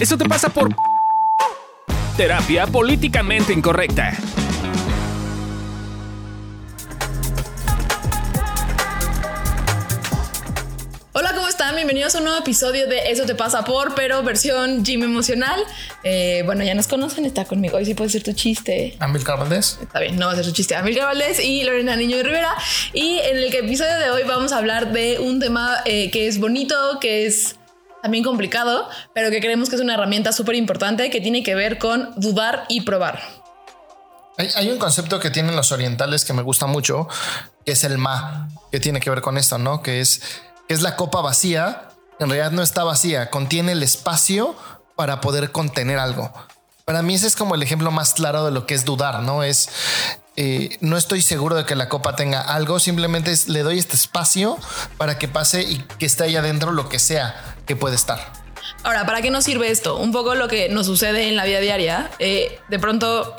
Eso te pasa por terapia políticamente incorrecta. Hola, ¿cómo están? Bienvenidos a un nuevo episodio de Eso te pasa por, pero versión gym emocional. Eh, bueno, ya nos conocen, está conmigo. Hoy sí puede ser tu chiste. Amilcar Valdés. Está bien, no va a ser su chiste. Amilcar Valdés y Lorena Niño de Rivera. Y en el episodio de hoy vamos a hablar de un tema eh, que es bonito, que es también complicado, pero que creemos que es una herramienta súper importante que tiene que ver con dudar y probar. Hay, hay un concepto que tienen los orientales que me gusta mucho, que es el ma, que tiene que ver con esto, ¿no? Que es, que es la copa vacía, en realidad no está vacía, contiene el espacio para poder contener algo. Para mí ese es como el ejemplo más claro de lo que es dudar, ¿no? Es, eh, no estoy seguro de que la copa tenga algo, simplemente es, le doy este espacio para que pase y que esté ahí adentro lo que sea que puede estar. Ahora, ¿para qué nos sirve esto? Un poco lo que nos sucede en la vida diaria. Eh, de pronto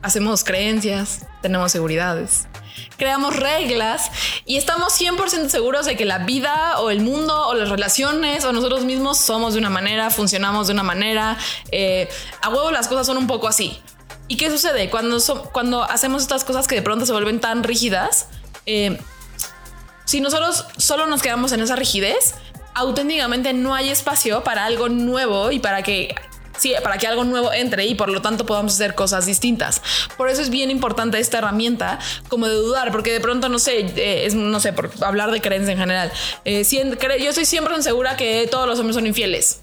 hacemos creencias, tenemos seguridades, creamos reglas y estamos 100% seguros de que la vida o el mundo o las relaciones o nosotros mismos somos de una manera, funcionamos de una manera. Eh, a huevo las cosas son un poco así. ¿Y qué sucede? Cuando, so- cuando hacemos estas cosas que de pronto se vuelven tan rígidas, eh, si nosotros solo nos quedamos en esa rigidez, auténticamente no hay espacio para algo nuevo y para que sí, para que algo nuevo entre y por lo tanto podamos hacer cosas distintas. Por eso es bien importante esta herramienta como de dudar, porque de pronto no sé, eh, no sé, por hablar de creencia en general. eh, yo estoy siempre segura que todos los hombres son infieles.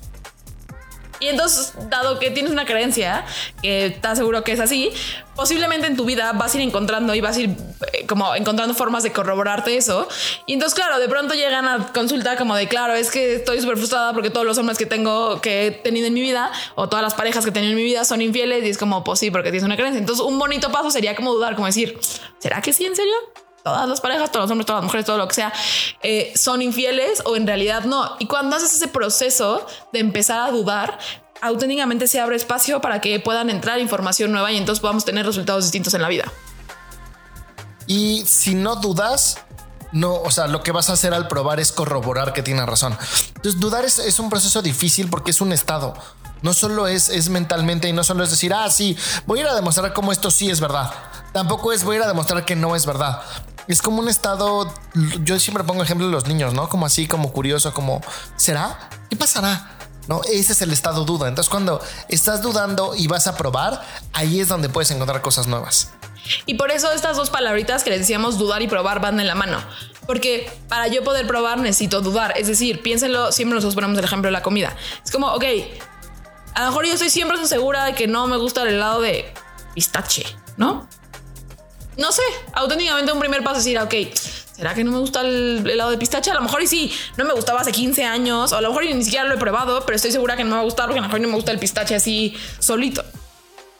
Y entonces, dado que tienes una creencia que estás seguro que es así, posiblemente en tu vida vas a ir encontrando y vas a ir eh, como encontrando formas de corroborarte eso. Y entonces, claro, de pronto llegan a consulta como de, claro, es que estoy súper frustrada porque todos los hombres que tengo, que he tenido en mi vida, o todas las parejas que he tenido en mi vida son infieles. Y es como, pues sí, porque tienes una creencia. Entonces, un bonito paso sería como dudar, como decir, ¿será que sí, en serio? Todas las parejas, todos los hombres, todas las mujeres, todo lo que sea, eh, son infieles o en realidad no. Y cuando haces ese proceso de empezar a dudar, auténticamente se abre espacio para que puedan entrar información nueva y entonces podamos tener resultados distintos en la vida. Y si no dudas, no, o sea, lo que vas a hacer al probar es corroborar que tiene razón. Entonces, dudar es, es un proceso difícil porque es un estado. No solo es, es mentalmente y no solo es decir, ah, sí, voy a ir a demostrar cómo esto sí es verdad. Tampoco es voy a demostrar que no es verdad. Es como un estado, yo siempre pongo ejemplo de los niños, ¿no? Como así, como curioso, como, ¿será? ¿Qué pasará? No, ese es el estado duda. Entonces, cuando estás dudando y vas a probar, ahí es donde puedes encontrar cosas nuevas. Y por eso estas dos palabritas que les decíamos dudar y probar van en la mano. Porque para yo poder probar necesito dudar. Es decir, piénsenlo, siempre nosotros ponemos el ejemplo de la comida. Es como, ok, a lo mejor yo estoy siempre segura de que no me gusta el helado de pistache, ¿no? No sé, auténticamente un primer paso es decir, ok, ¿será que no me gusta el helado de pistache? A lo mejor y sí, no me gustaba hace 15 años, o a lo mejor ni siquiera lo he probado, pero estoy segura que no me va a gustar porque a lo mejor no me gusta el pistache así solito.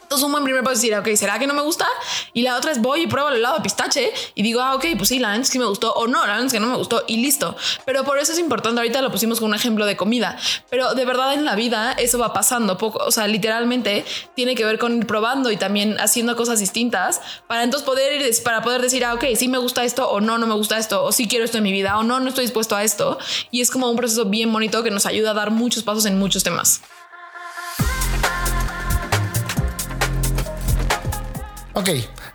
Entonces un buen primer paso es decir, ok, ¿será que no me gusta? Y la otra es voy y pruebo el helado de pistache y digo, ah, ok, pues sí, la verdad es que me gustó o no, la verdad es que no me gustó y listo. Pero por eso es importante, ahorita lo pusimos con un ejemplo de comida, pero de verdad en la vida eso va pasando, poco, o sea, literalmente tiene que ver con ir probando y también haciendo cosas distintas para entonces poder ir, para poder decir, ah, ok, sí me gusta esto o no, no me gusta esto, o sí quiero esto en mi vida o no, no estoy dispuesto a esto. Y es como un proceso bien bonito que nos ayuda a dar muchos pasos en muchos temas. Ok,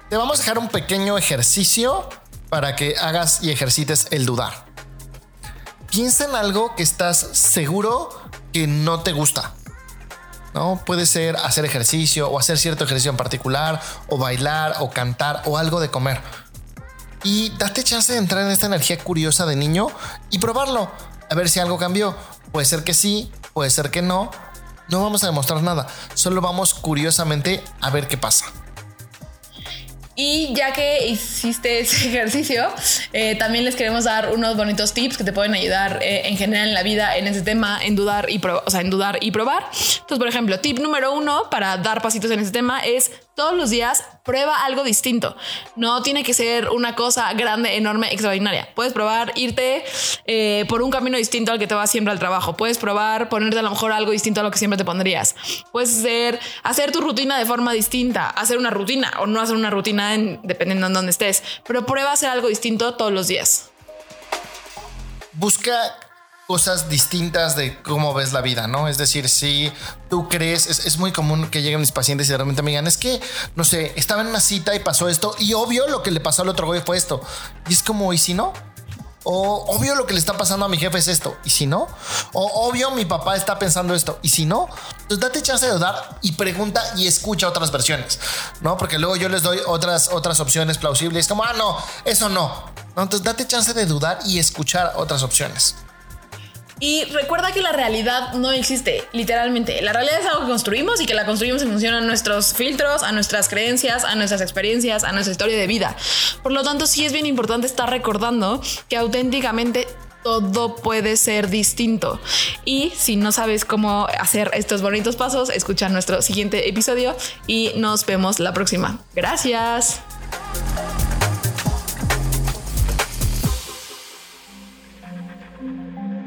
te vamos a dejar un pequeño ejercicio para que hagas y ejercites el dudar. Piensa en algo que estás seguro que no te gusta. ¿No? Puede ser hacer ejercicio o hacer cierto ejercicio en particular, o bailar, o cantar, o algo de comer. Y date chance de entrar en esta energía curiosa de niño y probarlo. A ver si algo cambió. Puede ser que sí, puede ser que no. No vamos a demostrar nada. Solo vamos curiosamente a ver qué pasa. Y ya que hiciste ese ejercicio, eh, también les queremos dar unos bonitos tips que te pueden ayudar eh, en general en la vida en ese tema, en dudar y o sea, en dudar y probar. Entonces, por ejemplo, tip número uno para dar pasitos en ese tema es todos los días prueba algo distinto. No tiene que ser una cosa grande, enorme, extraordinaria. Puedes probar irte eh, por un camino distinto al que te vas siempre al trabajo. Puedes probar ponerte a lo mejor algo distinto a lo que siempre te pondrías. Puedes hacer, hacer tu rutina de forma distinta, hacer una rutina o no hacer una rutina en- dependiendo en dónde estés. Pero prueba hacer algo distinto todos los días. busca cosas distintas de cómo ves la vida, ¿no? Es decir, si tú crees, es, muy común que lleguen mis pacientes y de repente me digan, es que, no sé, estaba en una cita y pasó esto y obvio lo que le pasó al otro güey fue esto. Y es como, ¿y si no? O obvio lo que le está pasando a mi jefe es esto, y si no, o obvio mi papá está pensando esto, y si no, pues date chance de dudar y pregunta y escucha otras versiones, ¿no? Porque luego yo les doy otras, otras opciones plausibles, como, ah, no, eso no. no entonces date chance de dudar y escuchar otras opciones. Y recuerda que la realidad no existe, literalmente. La realidad es algo que construimos y que la construimos en función a nuestros filtros, a nuestras creencias, a nuestras experiencias, a nuestra historia de vida. Por lo tanto, sí es bien importante estar recordando que auténticamente todo puede ser distinto. Y si no sabes cómo hacer estos bonitos pasos, escucha nuestro siguiente episodio y nos vemos la próxima. Gracias.